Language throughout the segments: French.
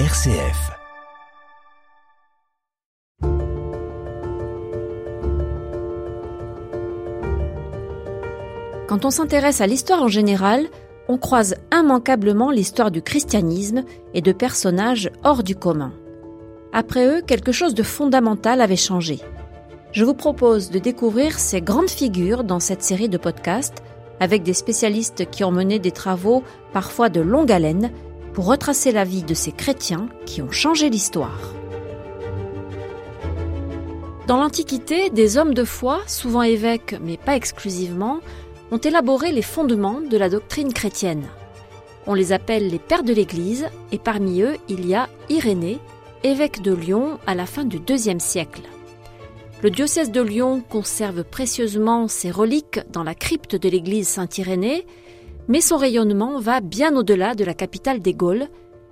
RCF. Quand on s'intéresse à l'histoire en général, on croise immanquablement l'histoire du christianisme et de personnages hors du commun. Après eux, quelque chose de fondamental avait changé. Je vous propose de découvrir ces grandes figures dans cette série de podcasts avec des spécialistes qui ont mené des travaux parfois de longue haleine pour retracer la vie de ces chrétiens qui ont changé l'histoire. Dans l'Antiquité, des hommes de foi, souvent évêques mais pas exclusivement, ont élaboré les fondements de la doctrine chrétienne. On les appelle les pères de l'Église et parmi eux il y a Irénée, évêque de Lyon à la fin du IIe siècle. Le diocèse de Lyon conserve précieusement ses reliques dans la crypte de l'église Saint-Irénée, mais son rayonnement va bien au-delà de la capitale des Gaules,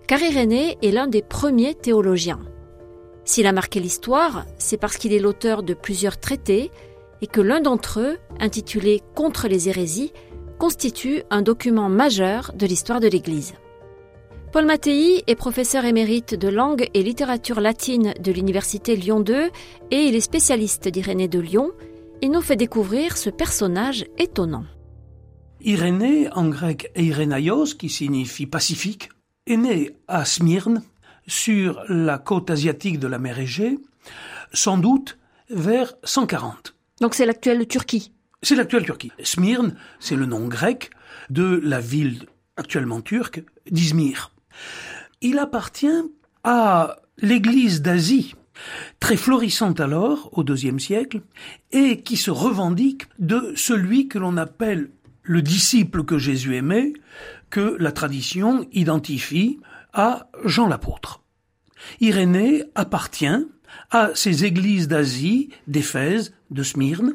car Irénée est l'un des premiers théologiens. S'il a marqué l'histoire, c'est parce qu'il est l'auteur de plusieurs traités et que l'un d'entre eux, intitulé Contre les hérésies, constitue un document majeur de l'histoire de l'Église. Paul Mattei est professeur émérite de langue et littérature latine de l'Université Lyon 2 et il est spécialiste d'Irénée de Lyon. Il nous fait découvrir ce personnage étonnant. Irénée, en grec Eirenaios, qui signifie pacifique, est né à Smyrne, sur la côte asiatique de la mer Égée, sans doute vers 140. Donc c'est l'actuelle Turquie C'est l'actuelle Turquie. Smyrne, c'est le nom grec de la ville actuellement turque d'Izmir. Il appartient à l'Église d'Asie, très florissante alors, au IIe siècle, et qui se revendique de celui que l'on appelle le disciple que Jésus aimait, que la tradition identifie à Jean l'apôtre. Irénée appartient à ces églises d'Asie, d'Éphèse, de Smyrne,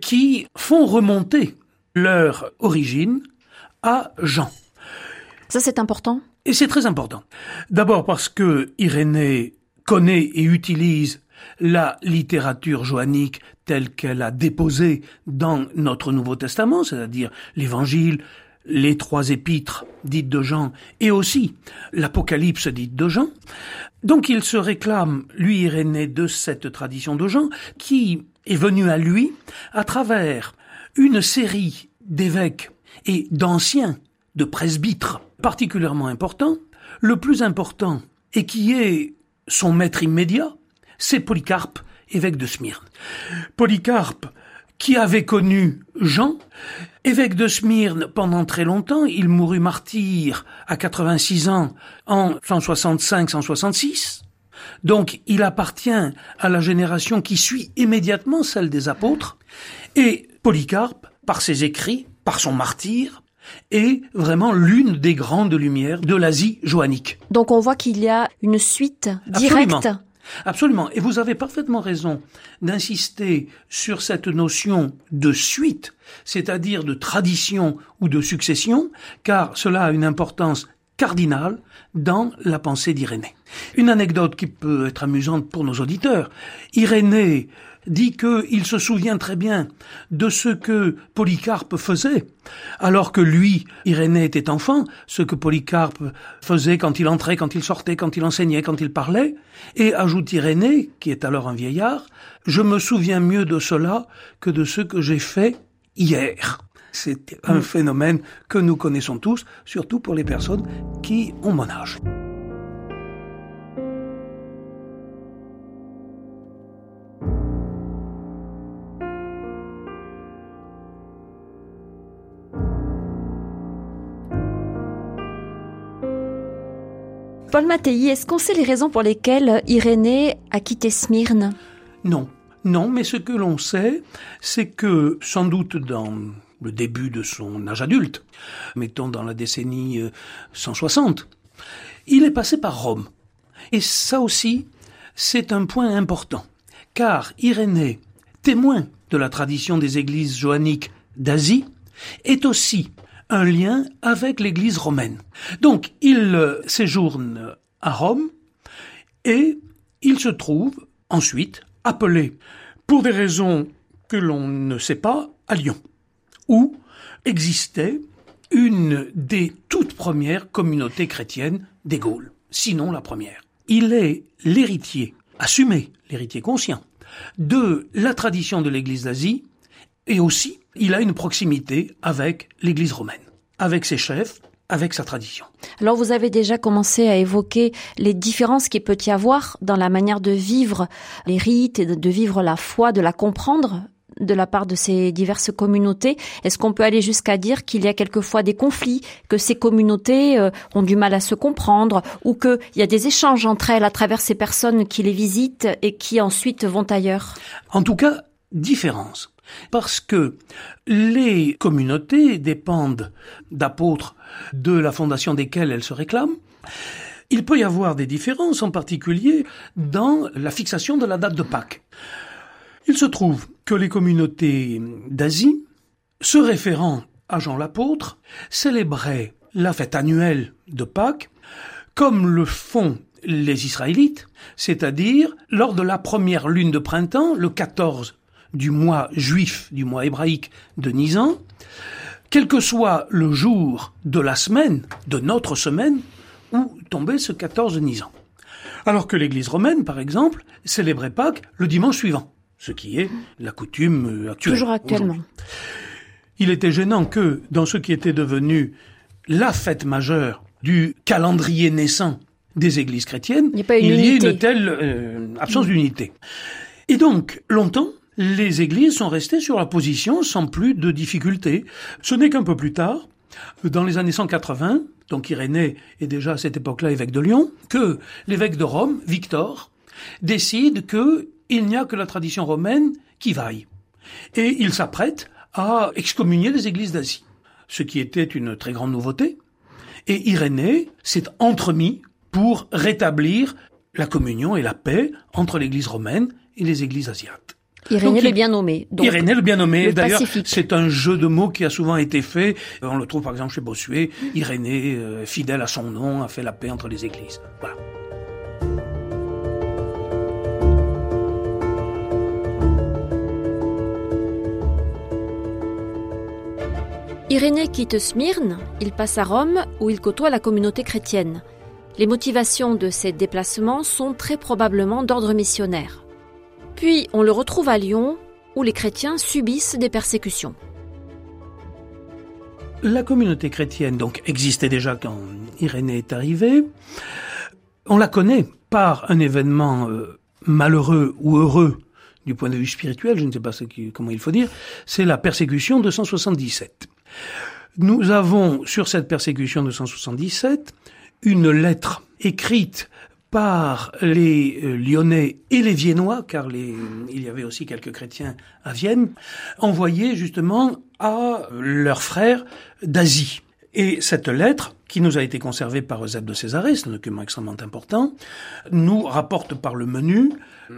qui font remonter leur origine à Jean. Ça c'est important? Et c'est très important. D'abord parce que Irénée connaît et utilise la littérature joannique telle qu'elle a déposé dans notre Nouveau Testament, c'est-à-dire l'Évangile, les trois épîtres dites de Jean et aussi l'Apocalypse dite de Jean. Donc il se réclame, lui Irénée, de cette tradition de Jean qui est venue à lui à travers une série d'évêques et d'anciens, de presbytres particulièrement important. Le plus important, et qui est son maître immédiat, c'est Polycarpe, évêque de Smyrne. Polycarpe, qui avait connu Jean, évêque de Smyrne pendant très longtemps, il mourut martyr à 86 ans en 165-166. Donc il appartient à la génération qui suit immédiatement celle des apôtres. Et Polycarpe, par ses écrits, par son martyr, est vraiment l'une des grandes lumières de l'Asie joannique. Donc on voit qu'il y a une suite directe. Absolument. Et vous avez parfaitement raison d'insister sur cette notion de suite, c'est-à-dire de tradition ou de succession, car cela a une importance cardinale dans la pensée d'Irénée. Une anecdote qui peut être amusante pour nos auditeurs. Irénée dit qu'il se souvient très bien de ce que Polycarpe faisait, alors que lui, Irénée, était enfant, ce que Polycarpe faisait quand il entrait, quand il sortait, quand il enseignait, quand il parlait, et ajoute Irénée, qui est alors un vieillard, je me souviens mieux de cela que de ce que j'ai fait hier. C'est un phénomène que nous connaissons tous, surtout pour les personnes qui ont mon âge. Paul Mattei, est-ce qu'on sait les raisons pour lesquelles Irénée a quitté Smyrne? Non. Non, mais ce que l'on sait, c'est que sans doute dans le début de son âge adulte, mettons dans la décennie 160, euh, il est passé par Rome. Et ça aussi, c'est un point important, car Irénée, témoin de la tradition des églises joanniques d'Asie, est aussi un lien avec l'Église romaine. Donc il euh, séjourne à Rome et il se trouve ensuite appelé, pour des raisons que l'on ne sait pas, à Lyon, où existait une des toutes premières communautés chrétiennes des Gaules. sinon la première. Il est l'héritier, assumé, l'héritier conscient, de la tradition de l'Église d'Asie, et aussi il a une proximité avec l'Église romaine, avec ses chefs, avec sa tradition. Alors vous avez déjà commencé à évoquer les différences qu'il peut y avoir dans la manière de vivre les rites et de vivre la foi, de la comprendre de la part de ces diverses communautés. Est-ce qu'on peut aller jusqu'à dire qu'il y a quelquefois des conflits, que ces communautés euh, ont du mal à se comprendre, ou qu'il y a des échanges entre elles à travers ces personnes qui les visitent et qui ensuite vont ailleurs? En tout cas, différence. Parce que les communautés dépendent d'apôtres de la fondation desquels elles se réclament. Il peut y avoir des différences, en particulier dans la fixation de la date de Pâques. Il se trouve que les communautés d'Asie, se référant à Jean l'apôtre, célébraient la fête annuelle de Pâques comme le font les Israélites, c'est-à-dire lors de la première lune de printemps, le 14 du mois juif, du mois hébraïque de Nisan, quel que soit le jour de la semaine, de notre semaine, où tombait ce 14 Nisan. Alors que l'Église romaine, par exemple, célébrait Pâques le dimanche suivant, ce qui est la coutume actuelle. Toujours actuellement. Il était gênant que, dans ce qui était devenu la fête majeure du calendrier naissant des églises chrétiennes, il, y, ait une telle euh, absence d'unité. Et donc, longtemps, les églises sont restées sur la position sans plus de difficultés. Ce n'est qu'un peu plus tard, dans les années 180, donc Irénée est déjà à cette époque-là évêque de Lyon, que l'évêque de Rome, Victor, décide qu'il n'y a que la tradition romaine qui vaille. Et il s'apprête à excommunier les églises d'Asie, ce qui était une très grande nouveauté. Et Irénée s'est entremis pour rétablir la communion et la paix entre l'église romaine et les églises asiates. Irénée le bien nommé. Donc, Irénée le bien nommé. D'ailleurs, c'est un jeu de mots qui a souvent été fait. On le trouve par exemple chez Bossuet. Irénée, euh, fidèle à son nom, a fait la paix entre les églises. Voilà. Irénée quitte Smyrne, il passe à Rome où il côtoie la communauté chrétienne. Les motivations de ces déplacements sont très probablement d'ordre missionnaire. Puis on le retrouve à Lyon, où les chrétiens subissent des persécutions. La communauté chrétienne donc existait déjà quand Irénée est arrivée. On la connaît par un événement euh, malheureux ou heureux du point de vue spirituel, je ne sais pas comment il faut dire, c'est la persécution de 177. Nous avons sur cette persécution de 177 une lettre écrite par les euh, Lyonnais et les Viennois, car les, il y avait aussi quelques chrétiens à Vienne, envoyés justement à leurs frères d'Asie. Et cette lettre, qui nous a été conservée par Eusèbe de Césarée, c'est un document extrêmement important, nous rapporte par le menu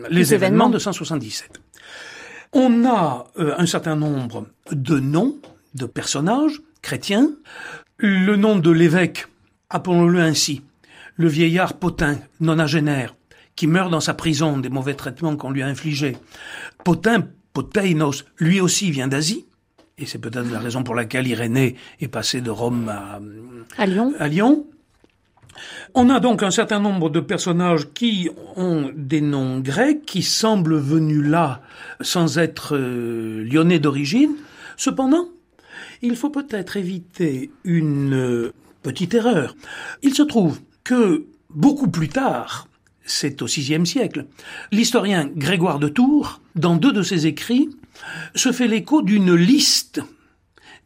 les, événements. de 177. On a euh, un certain nombre de noms de personnages chrétiens. Le nom de l'évêque, appelons-le ainsi, le vieillard Potin, nonagénaire, qui meurt dans sa prison des mauvais traitements qu'on lui a infligés. Potin, Poteinos, lui aussi vient d'Asie, et c'est peut-être la raison pour laquelle Irénée est passé de Rome à, Lyon. à Lyon. On a donc un certain nombre de personnages qui ont des noms grecs, qui semblent venus là sans être euh, lyonnais d'origine. Cependant, il faut peut-être éviter une euh, petite erreur. Il se trouve que beaucoup plus tard, c'est au VIe siècle, l'historien Grégoire de Tours, dans deux de ses écrits, se fait l'écho d'une liste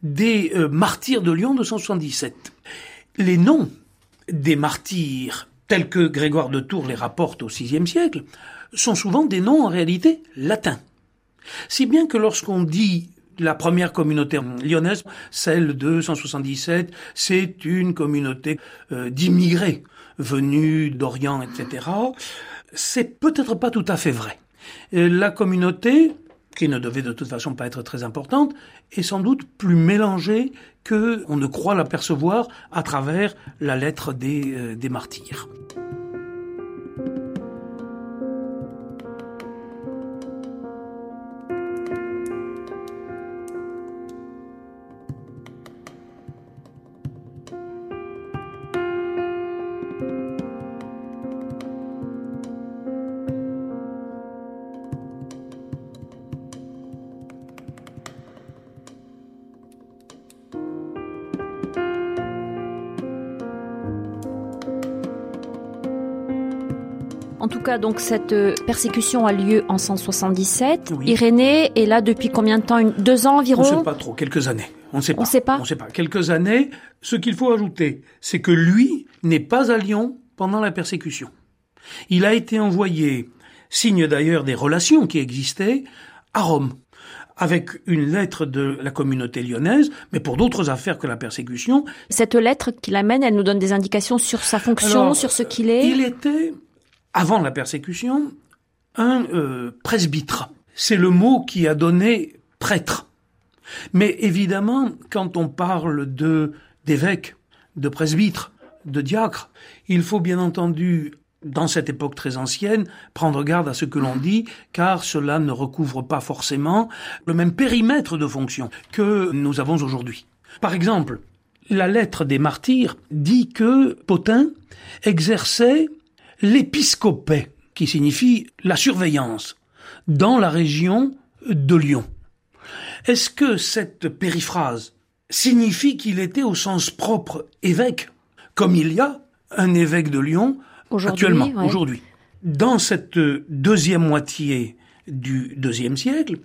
des euh, martyrs de Lyon de 177. Les noms des martyrs tels que Grégoire de Tours les rapporte au VIe siècle sont souvent des noms en réalité latins. Si bien que lorsqu'on dit la première communauté lyonnaise, celle de 177, c'est une communauté euh, d'immigrés venus d'Orient, etc. C'est peut-être pas tout à fait vrai. la communauté, qui ne devait de toute façon pas être très importante, est sans doute plus mélangée que on ne croit l'apercevoir à travers la lettre des, euh, des martyrs. Cas, donc cette euh, persécution a lieu en 177. Irénée est là depuis combien de temps? Deux ans environ? On ne sait pas trop, quelques années. On ne sait pas. On sait pas? On sait pas. Quelques années. Ce qu'il faut ajouter, c'est que lui n'est pas à Lyon pendant la persécution. Il a été envoyé, signe d'ailleurs des relations qui existaient, à Rome avec une lettre de la communauté lyonnaise, mais pour d'autres affaires que la persécution. Cette lettre qu'il amène, elle nous donne des indications sur sa fonction, sur ce qu'il est? Il était, avant la persécution, un euh, presbytre. C'est le mot qui a donné prêtre. Mais évidemment, quand on parle de d'évêque, de presbytre, de diacre, il faut bien entendu dans cette époque très ancienne, prendre garde à ce que l'on dit, car cela ne recouvre pas forcément le même périmètre de fonction que nous avons aujourd'hui. Par exemple, la lettre des martyrs dit que Potin exerçait l'épiscopé, qui signifie la surveillance, dans la région de Lyon. Est-ce que cette périphrase signifie qu'il était au sens propre évêque, comme il y a un évêque de Lyon actuellement, aujourd'hui? Dans cette deuxième moitié du deuxième siècle,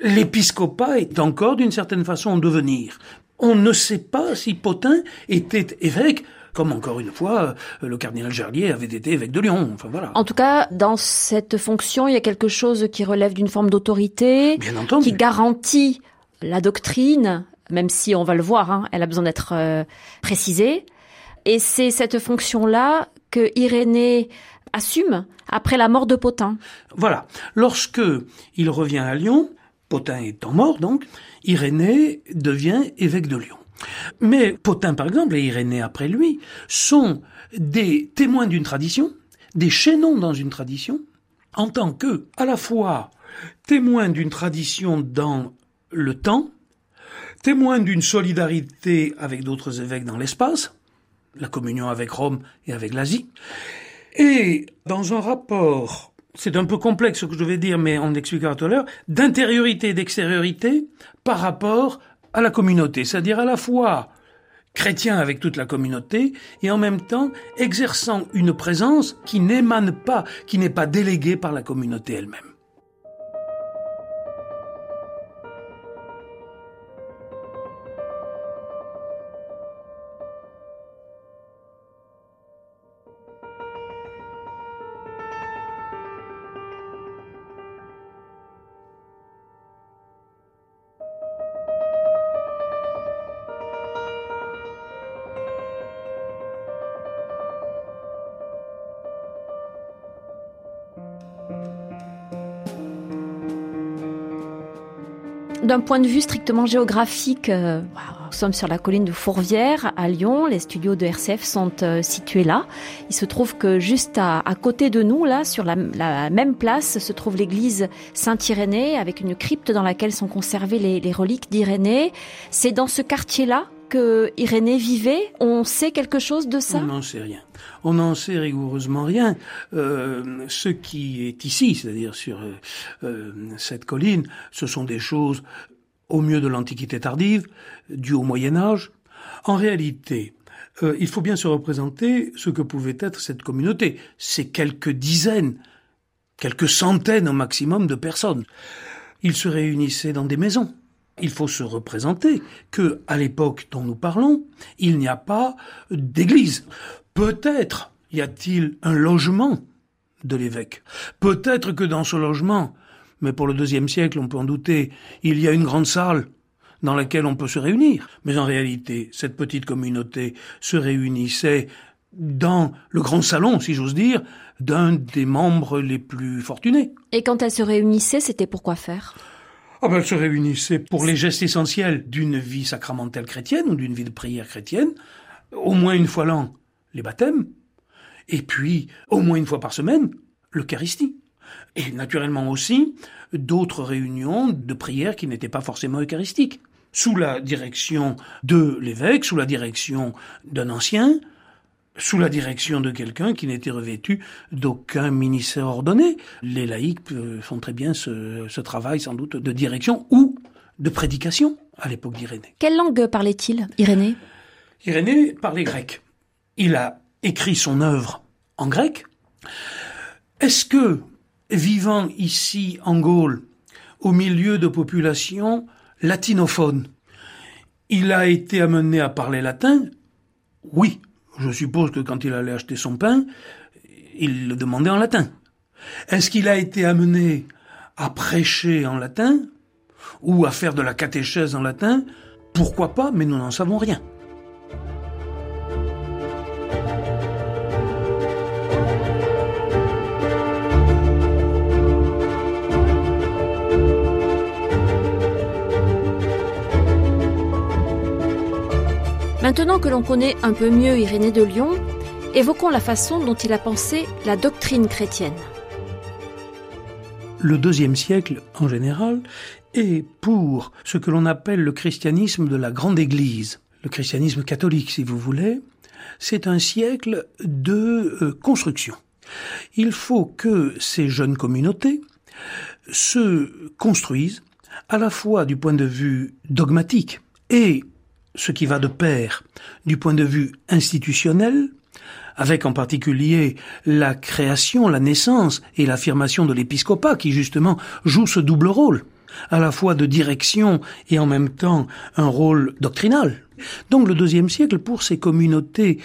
l'épiscopat est encore d'une certaine façon en devenir. On ne sait pas si Potin était évêque comme encore une fois, le cardinal Gerlier avait été évêque de Lyon. Enfin voilà. En tout cas, dans cette fonction, il y a quelque chose qui relève d'une forme d'autorité, qui garantit la doctrine, même si on va le voir, hein, elle a besoin d'être euh, précisée. Et c'est cette fonction-là que Irénée assume après la mort de Potin. Voilà. Lorsque il revient à Lyon, Potin étant mort donc, Irénée devient évêque de Lyon. Mais Potin, par exemple, et Irénée après lui, sont des témoins d'une tradition, des chaînons dans une tradition, en tant que, à la fois, témoins d'une tradition dans le temps, témoins d'une solidarité avec d'autres évêques dans l'espace, la communion avec Rome et avec l'Asie. Et dans un rapport, c'est un peu complexe ce que je vais dire, mais on expliquera tout à l'heure, d'intériorité et d'extériorité par rapport à la communauté, c'est-à-dire à la fois chrétien avec toute la communauté et en même temps exerçant une présence qui n'émane pas, qui n'est pas déléguée par la communauté elle-même. D'un point de vue strictement géographique, euh, nous sommes sur la colline de Fourvière à Lyon. Les studios de RCF sont euh, situés là. Il se trouve que juste à, côté de nous, là, sur la, même place, se trouve l'église Saint-Irénée avec une crypte dans laquelle sont conservées les, les reliques d'Irénée. C'est dans ce quartier-là que Irénée vivait On sait quelque chose de ça? On n'en sait rien. On n'en sait rigoureusement rien. Euh, ce qui est ici, c'est-à-dire sur euh, euh, cette colline, ce sont des choses au mieux de l'Antiquité tardive, du au Moyen Âge. En réalité, il faut bien se représenter ce que pouvait être cette communauté. C'est quelques dizaines, quelques centaines au maximum de personnes. Ils se réunissaient dans des maisons il faut se représenter que, à l'époque dont nous parlons, il n'y a pas d'église. Peut-être y a-t-il un logement de l'évêque. Peut-être que dans ce logement, mais pour le deuxième siècle, on peut en douter, il y a une grande salle dans laquelle on peut se réunir. Mais en réalité, cette petite communauté se réunissait dans le grand salon, si j'ose dire, d'un des membres les plus fortunés. Et quand elle se réunissait, c'était pour quoi faire? Ah ben, se réunissaient pour les gestes essentiels d'une vie sacramentelle chrétienne ou d'une vie de prière chrétienne, au moins une fois l'an, les baptêmes, et puis au moins une fois par semaine, l'Eucharistie. Et naturellement aussi d'autres réunions de prière qui n'étaient pas forcément eucharistiques. Sous la direction de l'évêque, sous la direction d'un ancien, sous la direction de quelqu'un qui n'était revêtu d'aucun ministère ordonné. Les laïcs euh, font très bien ce, travail sans doute de direction ou de prédication à l'époque d'Irénée. Quelle langue parlait-il, Irénée? Irénée parlait grec. Il a écrit son œuvre en grec. Est-ce que, vivant ici en Gaule, au milieu de populations latinophones, il a été amené à parler latin? Oui. Je suppose que quand il allait acheter son pain, il le demandait en latin. Est-ce qu'il a été amené à prêcher en latin ou à faire de la catéchèse en latin? Pourquoi pas, mais nous n'en savons rien. Maintenant que l'on connaît un peu mieux Irénée de Lyon, évoquons la façon dont il a pensé la doctrine chrétienne. Le deuxième siècle, en général, est pour ce que l'on appelle le christianisme de la grande Église, le christianisme catholique, si vous voulez. C'est un siècle de euh, construction. Il faut que ces jeunes communautés se construisent à la fois du point de vue dogmatique et ce qui va de pair du point de vue institutionnel, avec en particulier la création, la naissance et l'affirmation de l'épiscopat qui justement joue ce double rôle, à la fois de direction et en même temps un rôle doctrinal. Donc le deuxième siècle, pour ces communautés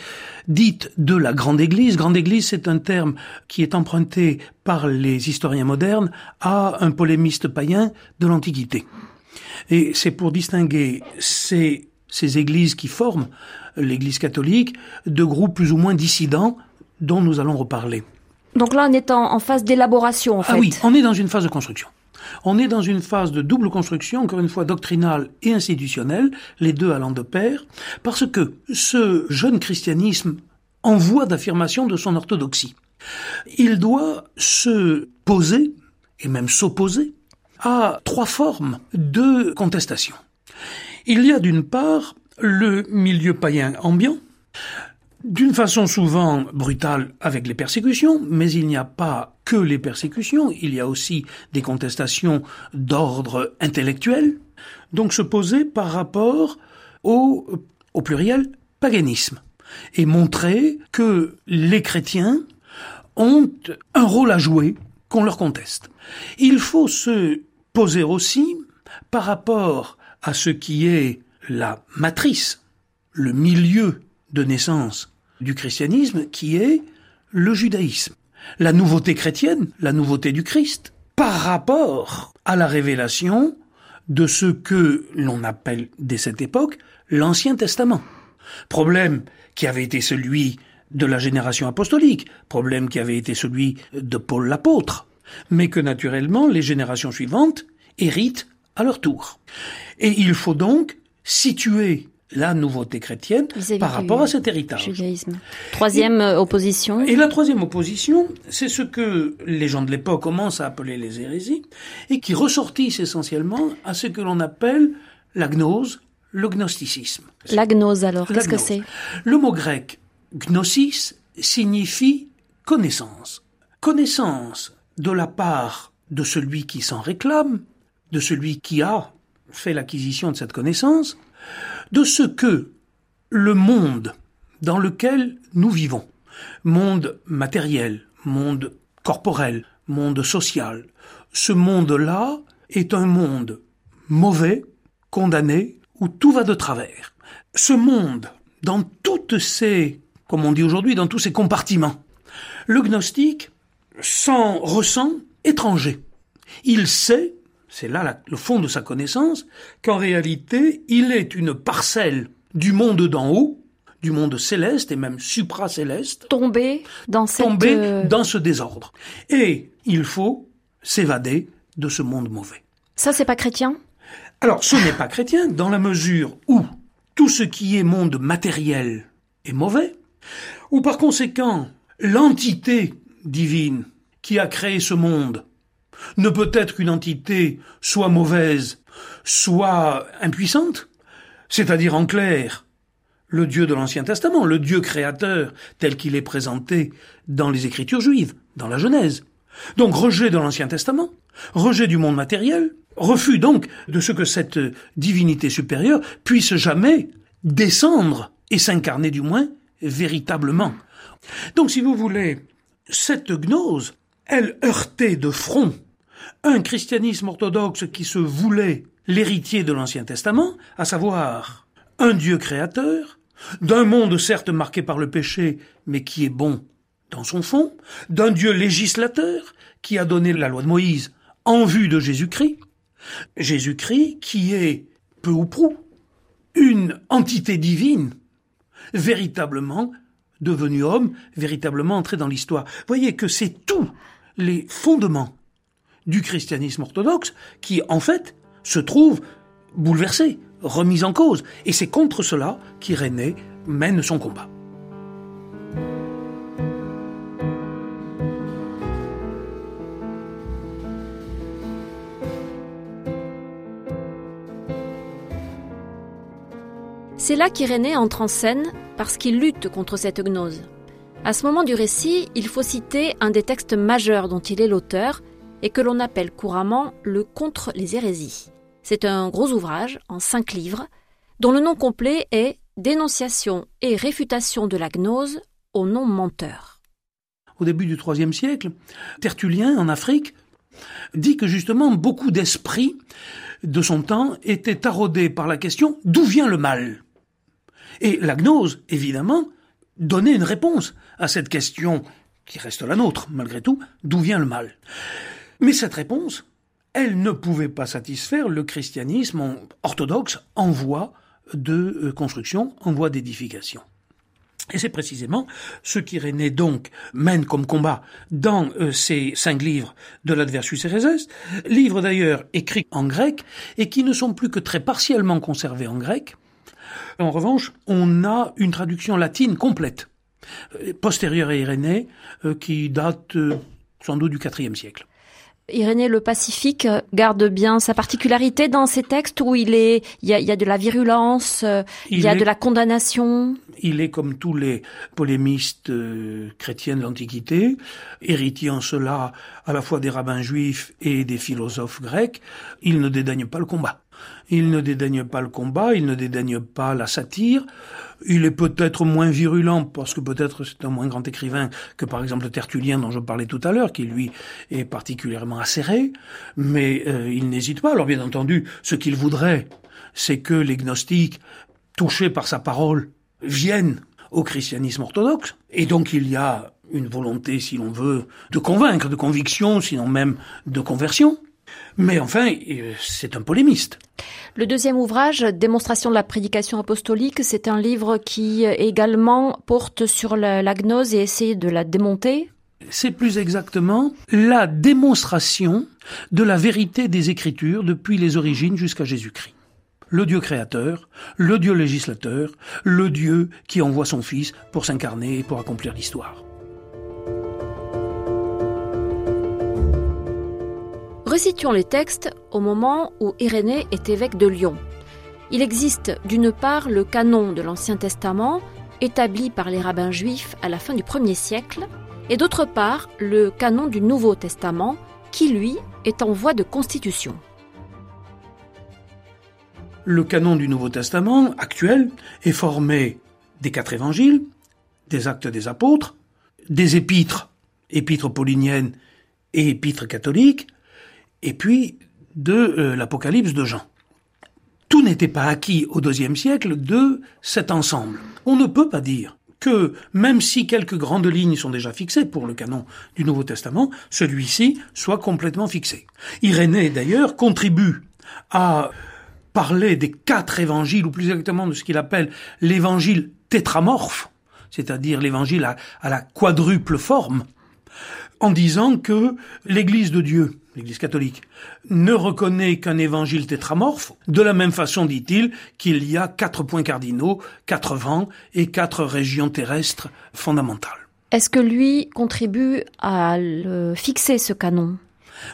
dites de la grande église, grande église c'est un terme qui est emprunté par les historiens modernes à un polémiste païen de l'Antiquité. Et c'est pour distinguer ces ces églises qui forment l'Église catholique, de groupes plus ou moins dissidents dont nous allons reparler. Donc là, on est en, phase d'élaboration, en fait. Ah oui, on est dans une phase de construction. On est dans une phase de double construction, encore une fois doctrinale et institutionnelle, les deux allant de pair, parce que ce jeune christianisme en voie d'affirmation de son orthodoxie, il doit se poser, et même s'opposer, à trois formes de contestation. Il y a d'une part le milieu païen ambiant, d'une façon souvent brutale avec les persécutions, mais il n'y a pas que les persécutions, il y a aussi des contestations d'ordre intellectuel, donc se poser par rapport au, au pluriel paganisme, et montrer que les chrétiens ont un rôle à jouer qu'on leur conteste. Il faut se poser aussi par rapport à ce qui est la matrice, le milieu de naissance du christianisme, qui est le judaïsme. La nouveauté chrétienne, la nouveauté du Christ, par rapport à la révélation de ce que l'on appelle dès cette époque l'Ancien Testament. Problème qui avait été celui de la génération apostolique, problème qui avait été celui de Paul l'apôtre, mais que naturellement les générations suivantes héritent à leur tour. Et il faut donc situer la nouveauté chrétienne par rapport à cet héritage. Judaïsme. Troisième euh, opposition. Et la troisième opposition, c'est ce que les gens de l'époque commencent à appeler les hérésies, et qui ressortissent essentiellement à ce que l'on appelle la gnose, le gnosticisme. La gnose alors, qu'est-ce que c'est? Le mot grec gnosis signifie connaissance. Connaissance de la part de celui qui s'en réclame, de celui qui a fait l'acquisition de cette connaissance, de ce que le monde dans lequel nous vivons, monde matériel, monde corporel, monde social, ce monde-là est un monde mauvais, condamné, où tout va de travers. Ce monde, dans toutes ces, comme on dit aujourd'hui, dans tous ces compartiments, le gnostique s'en ressent étranger. Il sait c'est là le fond de sa connaissance, qu'en réalité, il est une parcelle du monde d'en haut, du monde céleste et même supracéleste, tombé dans tombé euh, dans ce désordre. Et il faut s'évader de ce monde mauvais. Ça, c'est pas chrétien? Alors, ce n'est pas chrétien dans la mesure où tout ce qui est monde matériel est mauvais, ou par conséquent, l'entité divine qui a créé ce monde ne peut être qu'une entité soit mauvaise, soit impuissante, c'est-à-dire en clair, le Dieu de l'Ancien Testament, le Dieu créateur tel qu'il est présenté dans les Écritures juives, dans la Genèse. Donc rejet de l'Ancien Testament, rejet du monde matériel, refus donc de ce que cette divinité supérieure puisse jamais descendre et s'incarner du moins véritablement. Donc si vous voulez, cette gnose elle heurtait de front un christianisme orthodoxe qui se voulait l'héritier de l'Ancien Testament, à savoir un Dieu créateur, d'un monde certes marqué par le péché, mais qui est bon dans son fond, d'un Dieu législateur qui a donné la loi de Moïse en vue de Jésus-Christ, Jésus-Christ qui est, peu ou prou, une entité divine, véritablement devenu homme, véritablement entré dans l'histoire. Voyez que c'est tous les fondements du christianisme orthodoxe qui, en fait, se trouvent bouleversés, remis en cause. Et c'est contre cela qu'Irénée mène son combat. C'est là qu'Irénée entre en scène parce qu'il lutte contre cette gnose. À ce moment du récit, il faut citer un des textes majeurs dont il est l'auteur et que l'on appelle couramment le Contre les hérésies. C'est un gros ouvrage en cinq livres dont le nom complet est Dénonciation et réfutation de la gnose au nom menteur. Au début du IIIe siècle, Tertullien, en Afrique, dit que justement beaucoup d'esprits de son temps étaient taraudés par la question d'où vient le mal? Et la gnose, évidemment, donnait une réponse à cette question qui reste la nôtre, malgré tout, d'où vient le mal? Mais cette réponse, elle ne pouvait pas satisfaire le christianisme orthodoxe en voie de euh, construction, en voie d'édification. Et c'est précisément ce qu'Irénée donc mène comme combat dans euh, ces cinq livres de l'Adversus Ereses, livres d'ailleurs écrits en grec et qui ne sont plus que très partiellement conservés en grec, en revanche, on a une traduction latine complète, euh, postérieure à Irénée, euh, qui date euh, sans doute du IVe siècle. Irénée le Pacifique garde bien sa particularité dans ses textes où il est, il y a, de la virulence, il, y a de la condamnation. Il est comme tous les polémistes chrétiens de l'Antiquité, héritier en cela à la fois des rabbins juifs et des philosophes grecs. Il ne dédaigne pas le combat. Il ne dédaigne pas le combat, il ne dédaigne pas la satire. Il est peut-être moins virulent parce que peut-être c'est un moins grand écrivain que par exemple Tertullien dont je parlais tout à l'heure, qui lui est particulièrement acéré, mais euh, il n'hésite pas. Alors bien entendu, ce qu'il voudrait, c'est que les gnostiques, touchés par sa parole, viennent au christianisme orthodoxe. Et donc il y a une volonté, si l'on veut, de convaincre, de conviction, sinon même de conversion. Mais enfin, euh, c'est un polémiste. Le deuxième ouvrage, Démonstration de la prédication apostolique, c'est un livre qui euh, également porte sur la, gnose et essaie de la démonter. C'est plus exactement la démonstration de la vérité des Écritures depuis les origines jusqu'à Jésus-Christ. Le Dieu créateur, le Dieu législateur, le Dieu qui envoie son Fils pour s'incarner et pour accomplir l'histoire. Resituons les textes au moment où Irénée est évêque de Lyon. Il existe d'une part le canon de l'Ancien Testament, établi par les rabbins juifs à la fin du 1er siècle, et d'autre part le canon du Nouveau Testament, qui lui est en voie de constitution. Le canon du Nouveau Testament actuel est formé des quatre évangiles, des actes des apôtres, des épîtres, épîtres pauliniennes et épîtres catholiques, et puis de euh, l'Apocalypse de Jean. Tout n'était pas acquis au deuxième siècle de cet ensemble. On ne peut pas dire que, même si quelques grandes lignes sont déjà fixées pour le canon du Nouveau Testament, celui-ci soit complètement fixé. Irénée, d'ailleurs, contribue à parler des quatre évangiles, ou plus exactement de ce qu'il appelle l'évangile tétramorphe, c'est-à-dire l'évangile à la quadruple forme, en disant que l'Église de Dieu l'Église catholique, ne reconnaît qu'un évangile tétramorphe, de la même façon, dit-il, qu'il y a quatre points cardinaux, quatre vents et quatre régions terrestres fondamentales. Est-ce que lui contribue à le fixer ce canon?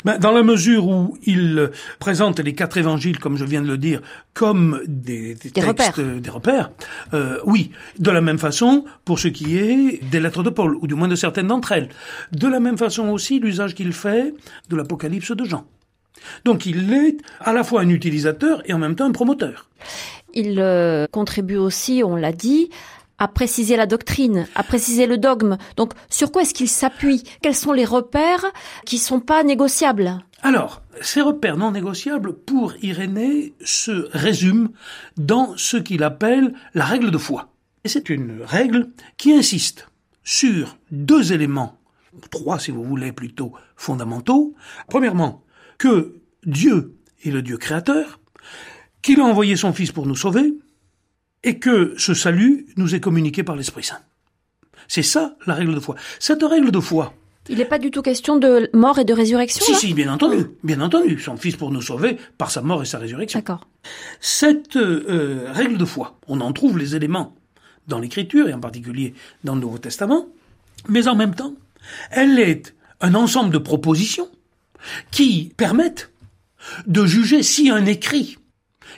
Ben, dans la mesure où il présente les quatre évangiles, comme je viens de le dire, comme des, des, textes, repères, des repères euh, oui, de la même façon pour ce qui est des lettres de Paul, ou du moins de certaines d'entre elles. De la même façon aussi l'usage qu'il fait de l'Apocalypse de Jean. Donc il est à la fois un utilisateur et en même temps un promoteur. Il euh, contribue aussi, on l'a dit, à préciser la doctrine, à préciser le dogme. Donc, sur quoi est-ce qu'il s'appuie? Quels sont les repères qui sont pas négociables? Alors, ces repères non négociables, pour Irénée, se résument dans ce qu'il appelle la règle de foi. Et c'est une règle qui insiste sur deux éléments, trois si vous voulez plutôt, fondamentaux. Premièrement, que Dieu est le Dieu créateur, qu'il a envoyé son Fils pour nous sauver, et que ce salut nous est communiqué par l'Esprit Saint. C'est ça la règle de foi. Cette règle de foi. Il n'est pas du tout question de mort et de résurrection. Si, si, bien entendu, bien entendu. Son Fils pour nous sauver par sa mort et sa résurrection. D'accord. Cette euh, règle de foi, on en trouve les éléments dans l'Écriture et en particulier dans le Nouveau Testament, mais en même temps, elle est un ensemble de propositions qui permettent de juger si un écrit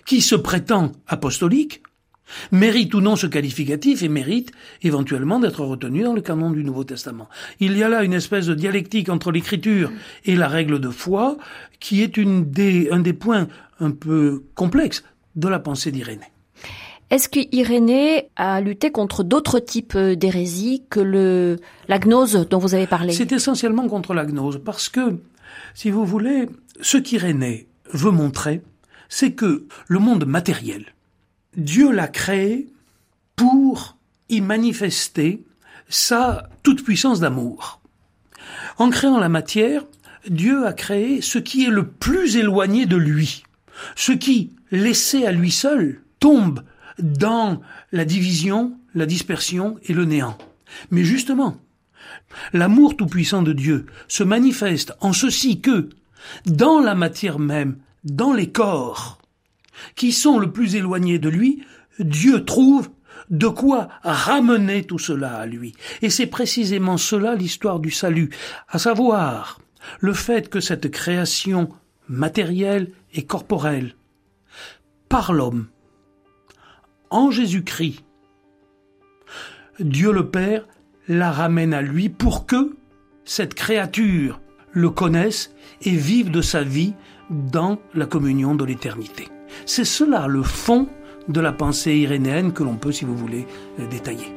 qui se prétend apostolique mérite ou non ce qualificatif et mérite éventuellement d'être retenu dans le canon du Nouveau Testament. Il y a là une espèce de dialectique entre l'écriture et la règle de foi qui est une des, un des points un peu complexes de la pensée d'Irénée. Est-ce qu'Irénée a lutté contre d'autres types d'hérésies que le, la gnose dont vous avez parlé? C'est essentiellement contre la gnose parce que, si vous voulez, ce qu'Irénée veut montrer, c'est que le monde matériel, Dieu l'a créé pour y manifester sa toute-puissance d'amour. En créant la matière, Dieu a créé ce qui est le plus éloigné de lui, ce qui, laissé à lui seul, tombe dans la division, la dispersion et le néant. Mais justement, l'amour tout-puissant de Dieu se manifeste en ceci que, dans la matière même, dans les corps, qui sont le plus éloignés de lui, Dieu trouve de quoi ramener tout cela à lui. Et c'est précisément cela l'histoire du salut, à savoir le fait que cette création matérielle et corporelle, par l'homme, en Jésus-Christ, Dieu le Père la ramène à lui pour que cette créature le connaisse et vive de sa vie dans la communion de l'éternité. C'est cela le fond de la pensée irénéenne que l'on peut, si vous voulez, euh, détailler.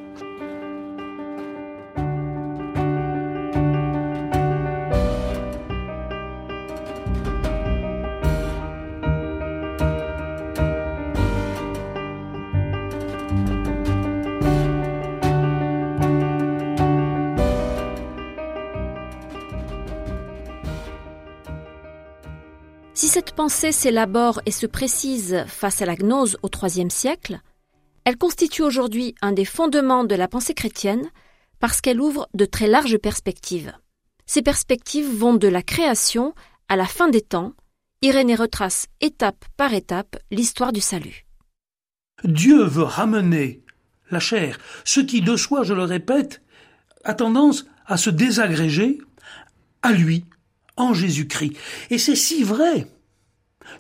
Pensée s'élabore et se précise face à la gnose au IIIe siècle, elle constitue aujourd'hui un des fondements de la pensée chrétienne parce qu'elle ouvre de très larges perspectives. Ces perspectives vont de la création à la fin des temps. Irénée retrace étape par étape l'histoire du salut. Dieu veut ramener la chair, ce qui de soi, je le répète, a tendance à se désagréger à lui, en Jésus-Christ. Et c'est si vrai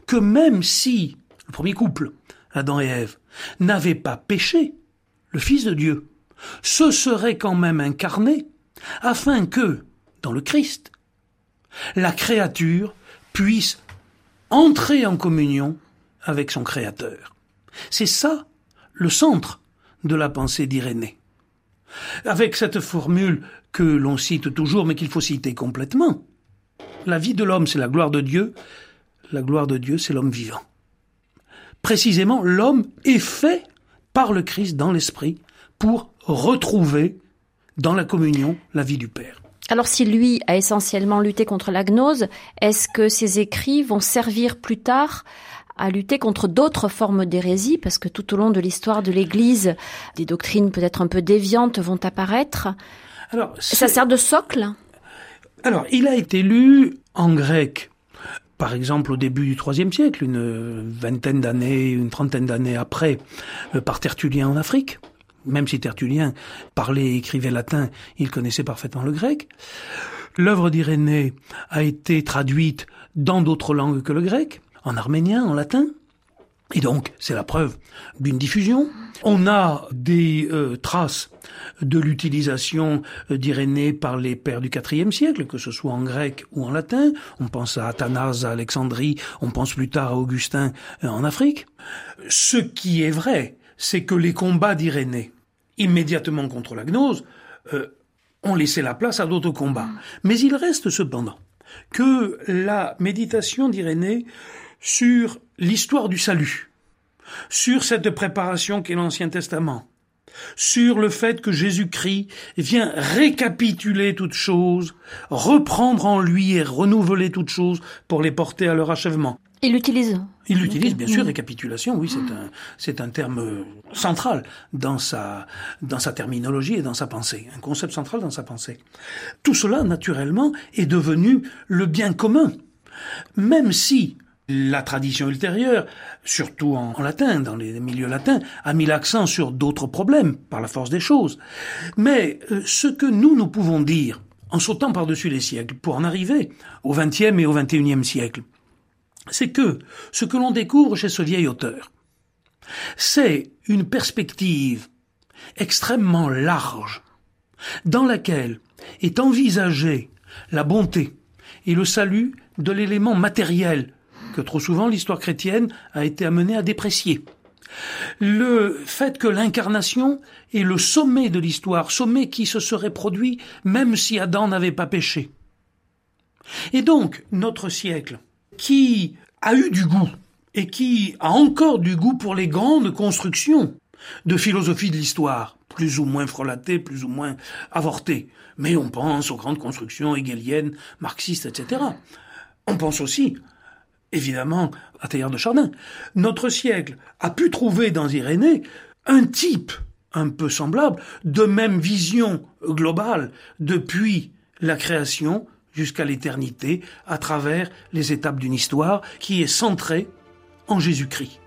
que même si le premier couple, Adam et Ève, n'avait pas péché, le Fils de Dieu se serait quand même incarné afin que, dans le Christ, la créature puisse entrer en communion avec son Créateur. C'est ça le centre de la pensée d'Irénée. Avec cette formule que l'on cite toujours mais qu'il faut citer complètement, la vie de l'homme, c'est la gloire de Dieu. La gloire de Dieu, c'est l'homme vivant. Précisément, l'homme est fait par le Christ dans l'esprit pour retrouver dans la communion la vie du Père. Alors si lui a essentiellement lutté contre la gnose, est-ce que ses écrits vont servir plus tard à lutter contre d'autres formes d'hérésie? Parce que tout au long de l'histoire de l'Église, des doctrines peut-être un peu déviantes vont apparaître. Alors, ça sert de socle? Alors, il a été lu en grec, par exemple au début du IIIe siècle, une vingtaine d'années, une trentaine d'années après, euh, par Tertullien en Afrique. Même si Tertullien parlait et écrivait latin, il connaissait parfaitement le grec. L'œuvre d'Irénée a été traduite dans d'autres langues que le grec, en arménien, en latin. Et donc, c'est la preuve d'une diffusion. On a des euh, traces de l'utilisation euh, d'Irénée par les pères du IVe siècle, que ce soit en grec ou en latin. On pense à Athanase à Alexandrie, on pense plus tard à Augustin euh, en Afrique. Ce qui est vrai, c'est que les combats d'Irénée, immédiatement contre la gnose, euh, ont laissé la place à d'autres combats. Mais il reste cependant que la méditation d'Irénée sur l'histoire du salut, sur cette préparation qu'est l'Ancien Testament, sur le fait que Jésus-Christ vient récapituler toutes choses, reprendre en lui et renouveler toutes choses pour les porter à leur achèvement. Il l'utilise. Il l'utilise, bien sûr, récapitulation, oui, c'est un, c'est un terme central dans sa, dans sa terminologie et dans sa pensée, un concept central dans sa pensée. Tout cela, naturellement, est devenu le bien commun. Même si la tradition ultérieure, surtout en, latin, dans les milieux latins, a mis l'accent sur d'autres problèmes par la force des choses. Mais euh, ce que nous, nous pouvons dire, en sautant par-dessus les siècles, pour en arriver au XXe et au XXIe siècle, c'est que ce que l'on découvre chez ce vieil auteur, c'est une perspective extrêmement large, dans laquelle est envisagée la bonté et le salut de l'élément matériel que trop souvent l'histoire chrétienne a été amenée à déprécier. Le fait que l'incarnation est le sommet de l'histoire, sommet qui se serait produit même si Adam n'avait pas péché. Et donc, notre siècle, qui a eu du goût, et qui a encore du goût pour les grandes constructions de philosophie de l'histoire, plus ou moins frelatées, plus ou moins avortées. Mais on pense aux grandes constructions hegeliennes, marxistes, etc. On pense aussi évidemment à Teilhard de Chardin. Notre siècle a pu trouver dans Irénée un type un peu semblable, de même vision globale depuis la création jusqu'à l'éternité, à travers les étapes d'une histoire qui est centrée en Jésus-Christ,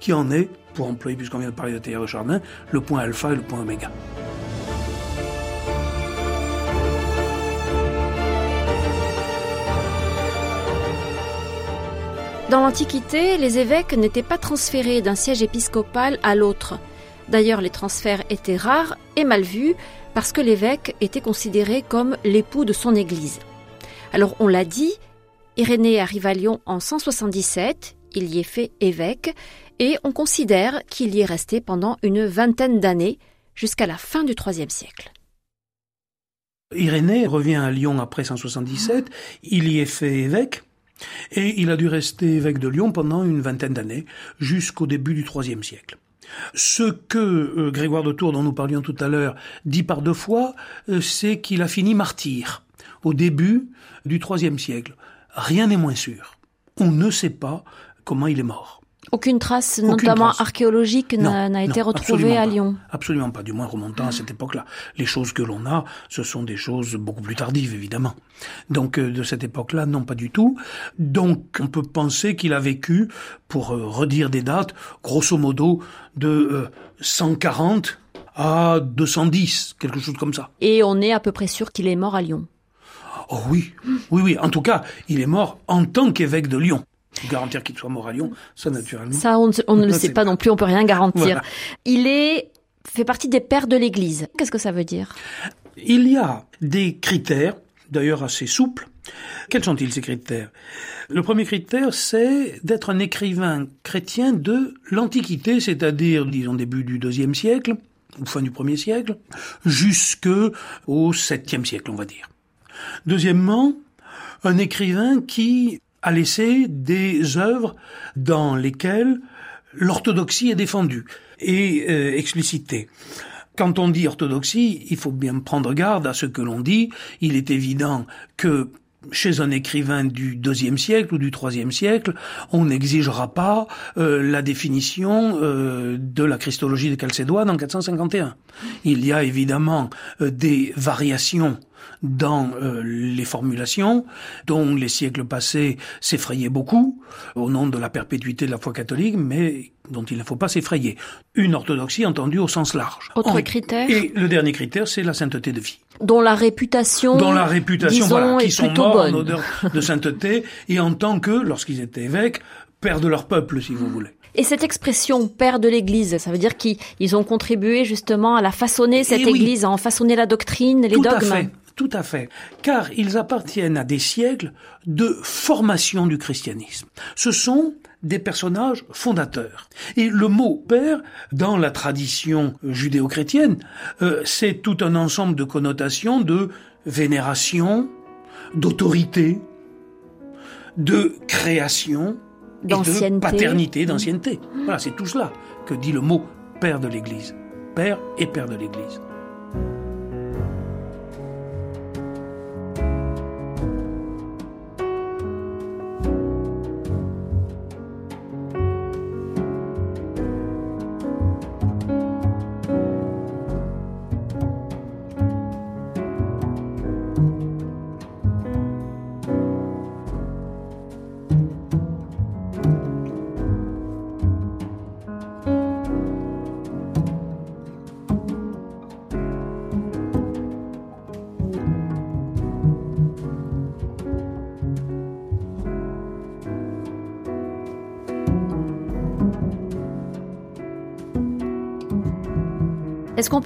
qui en est, pour employer, puisqu'on vient de parler de de Chardin, le point alpha et le point oméga. Dans l'Antiquité, les évêques n'étaient pas transférés d'un siège épiscopal à l'autre. D'ailleurs, les transferts étaient rares et mal vus parce que l'évêque était considéré comme l'époux de son Église. Alors on l'a dit, Irénée arrive à Lyon en 177, il y est fait évêque, et on considère qu'il y est resté pendant une vingtaine d'années, jusqu'à la fin du IIIe siècle. Irénée revient à Lyon après 177, il y est fait évêque, et il a dû rester évêque de Lyon pendant une vingtaine d'années, jusqu'au début du IIIe siècle. Ce que euh, Grégoire de Tours, dont nous parlions tout à l'heure, dit par deux fois, euh, c'est qu'il a fini martyr au début du IIIe siècle. Rien n'est moins sûr. On ne sait pas comment il est mort. Aucune trace, notamment archéologique, n'a été retrouvée à Lyon. Absolument pas, du moins remontant à cette époque-là. Les choses que l'on a, ce sont des choses beaucoup plus tardives, évidemment. Donc euh, de cette époque-là, non, pas du tout. Donc on peut penser qu'il a vécu, pour euh, redire des dates, grosso modo de 140 euh, à 210, quelque chose comme ça. Et on est à peu près sûr qu'il est mort à Lyon. Oh oui, oui, oui. En tout cas, il est mort en tant qu'évêque de Lyon. Garantir qu'il soit mort à Lyon, ça naturellement. Ça, on, ne le sait pas non plus, on peut rien garantir. Il est fait partie des pères de l'Église. Qu'est-ce que ça veut dire? Il y a des critères, d'ailleurs assez souples. Quels sont-ils ces critères? Le premier critère, c'est d'être un écrivain chrétien de l'Antiquité, c'est-à-dire, disons, début du deuxième siècle, ou fin du premier siècle, jusque au septième siècle, on va dire. Deuxièmement, un écrivain qui a laissé des œuvres dans lesquelles l'orthodoxie est défendue et euh, explicitée. Quand on dit orthodoxie, il faut bien prendre garde à ce que l'on dit. Il est évident que chez un écrivain du deuxième siècle ou du troisième siècle, on n'exigera pas euh, la définition euh, de la christologie de Chalcédoine en 451. Il y a évidemment des variations dans euh, les formulations, dont les siècles passés s'effrayaient beaucoup, au nom de la perpétuité de la foi catholique, mais dont il ne faut pas s'effrayer. Une orthodoxie entendue au sens large. Autre critère Et le dernier critère, c'est la sainteté de vie. Dont la réputation, dont la réputation, voilà, qui sont morts bonne. en odeur de sainteté, et en tant que, lorsqu'ils étaient évêques, pères de leur peuple, si vous voulez. Et cette expression père de l'Église, ça veut dire qu'ils ont contribué justement à la façonner, cette Église, à en façonner la doctrine, les Tout dogmes. À fait. Tout à fait, car ils appartiennent à des siècles de formation du christianisme. Ce sont des personnages fondateurs. Et le mot père, dans la tradition judéo-chrétienne, euh, c'est tout un ensemble de connotations de vénération, d'autorité, de création, et de paternité, d'ancienneté. Voilà, c'est tout cela que dit le mot père de l'Église. Père et père de l'Église.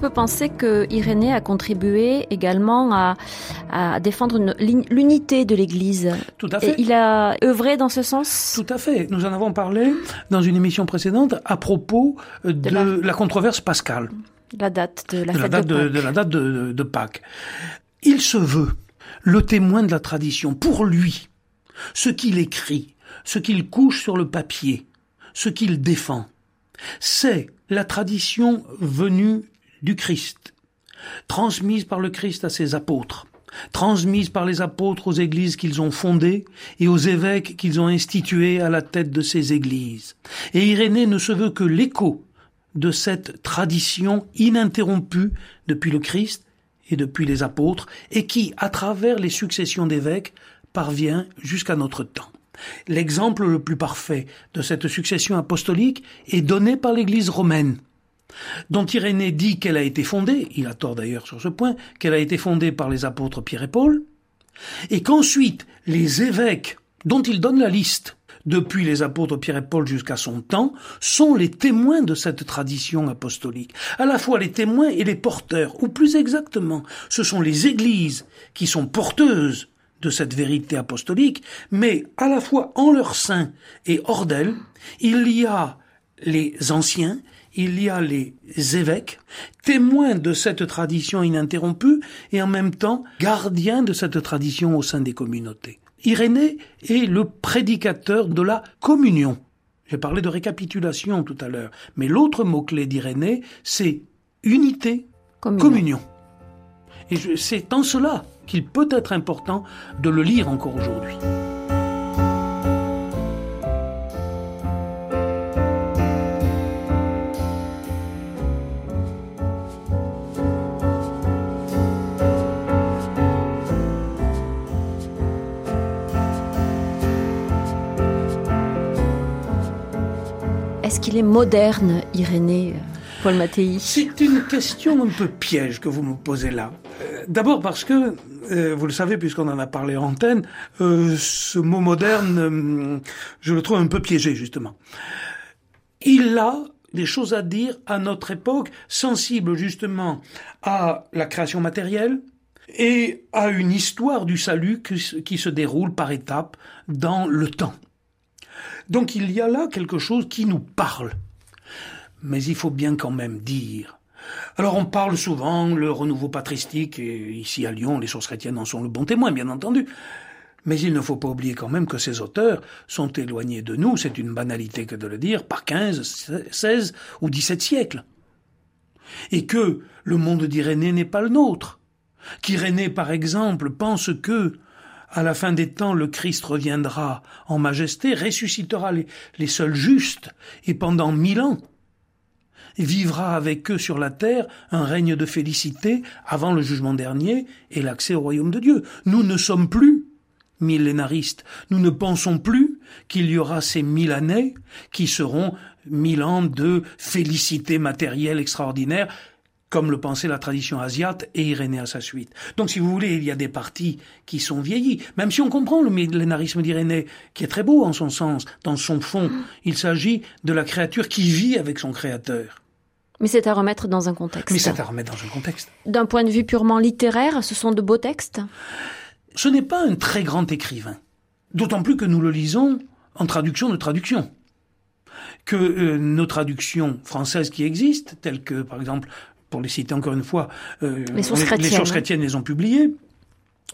Peut penser que Irénée a contribué également à, défendre l'unité de l'Église Tout à fait. Et il a œuvré dans ce sens? Tout à fait. Nous en avons parlé dans une émission précédente à propos de, la... controverse pascale. La date de la, fête date de, de, la date de Pâques. Il se veut le témoin de la tradition. Pour lui, ce qu'il écrit, ce qu'il couche sur le papier, ce qu'il défend, c'est la tradition venue du Christ, transmise par le Christ à ses apôtres, transmise par les apôtres aux églises qu'ils ont fondées et aux évêques qu'ils ont institués à la tête de ces églises. Et Irénée ne se veut que l'écho de cette tradition ininterrompue depuis le Christ et depuis les apôtres, et qui, à travers les successions d'évêques, parvient jusqu'à notre temps. L'exemple le plus parfait de cette succession apostolique est donné par l'Église romaine dont Irénée dit qu'elle a été fondée, il a tort d'ailleurs sur ce point, qu'elle a été fondée par les apôtres Pierre et Paul, et qu'ensuite les évêques dont il donne la liste depuis les apôtres Pierre et Paul jusqu'à son temps, sont les témoins de cette tradition apostolique. À la fois les témoins et les porteurs, ou plus exactement, ce sont les églises qui sont porteuses de cette vérité apostolique, mais à la fois en leur sein et hors d'elles, il y a les anciens il y a les évêques, témoins de cette tradition ininterrompue et en même temps gardiens de cette tradition au sein des communautés. Irénée est le prédicateur de la communion. J'ai parlé de récapitulation tout à l'heure, mais l'autre mot-clé d'Irénée, c'est unité, communion. communion. Et c'est en cela qu'il peut être important de le lire encore aujourd'hui. Qu'il est moderne, Irénée Paul Mattei C'est une question un peu piège que vous me posez là. Euh, d'abord parce que, euh, vous le savez puisqu'on en a parlé en antenne, euh, ce mot moderne, je le trouve un peu piégé justement. Il a des choses à dire à notre époque, sensible justement à la création matérielle, et à une histoire du salut qui se déroule par étapes dans le temps. Donc il y a là quelque chose qui nous parle. Mais il faut bien quand même dire. Alors on parle souvent le renouveau patristique, et ici à Lyon, les sources chrétiennes en sont le bon témoin, bien entendu. Mais il ne faut pas oublier quand même que ces auteurs sont éloignés de nous, c'est une banalité que de le dire, par 15, 16 ou 17 siècles. Et que le monde d'Irénée n'est pas le nôtre. Qu'Irénée, par exemple, pense que à la fin des temps, le Christ reviendra en majesté, ressuscitera les, seuls justes, et pendant mille ans, vivra avec eux sur la terre un règne de félicité avant le jugement dernier et l'accès au royaume de Dieu. Nous ne sommes plus millénaristes. Nous ne pensons plus qu'il y aura ces mille années qui seront mille ans de félicité matérielle extraordinaire comme le pensait la tradition asiate et Irénée à sa suite. Donc, si vous voulez, il y a des parties qui sont vieillies, même si on comprend le millénarisme d'Irénée, qui est très beau en son sens, dans son fond. Il s'agit de la créature qui vit avec son créateur. Mais c'est à remettre dans un contexte. Mais c'est à remettre dans un contexte. D'un point de vue purement littéraire, ce sont de beaux textes? Ce n'est pas un très grand écrivain. D'autant plus que nous le lisons en traduction de traduction. Que euh, nos traductions françaises qui existent, telles que par exemple, pour les citer encore une fois, euh, les, sources les, sources chrétiennes les ont publiées,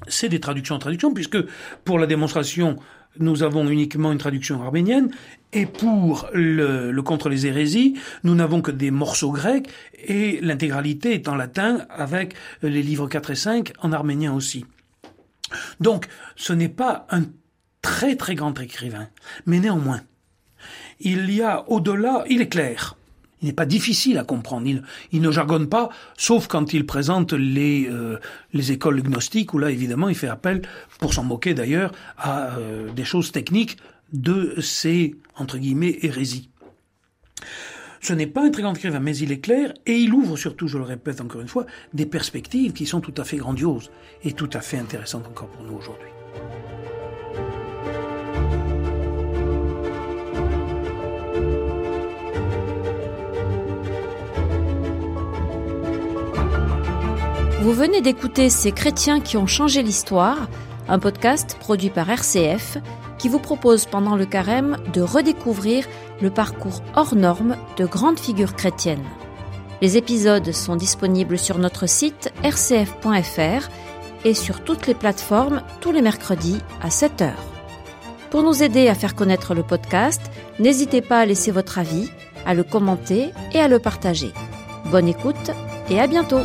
c'est des traductions en traduction, puisque pour la démonstration, nous avons uniquement une traduction arménienne, et pour le, le contre les hérésies, nous n'avons que des morceaux grecs, et l'intégralité est en latin, avec les livres 4 et 5 en arménien aussi. Donc, ce n'est pas un très très grand écrivain, mais néanmoins, il y a au-delà, il est clair, il n'est pas difficile à comprendre. Il, ne jargonne pas, sauf quand il présente les, euh, les écoles gnostiques, où là, évidemment, il fait appel, pour s'en moquer d'ailleurs, à euh, des choses techniques de ces, entre guillemets, hérésies. Ce n'est pas un très grand écrivain, mais il est clair, et il ouvre surtout, je le répète encore une fois, des perspectives qui sont tout à fait grandioses et tout à fait intéressantes encore pour nous aujourd'hui. Vous venez d'écouter Ces chrétiens qui ont changé l'histoire, un podcast produit par RCF qui vous propose pendant le carême de redécouvrir le parcours hors norme de grandes figures chrétiennes. Les épisodes sont disponibles sur notre site rcf.fr et sur toutes les plateformes tous les mercredis à 7h. Pour nous aider à faire connaître le podcast, n'hésitez pas à laisser votre avis, à le commenter et à le partager. Bonne écoute et à bientôt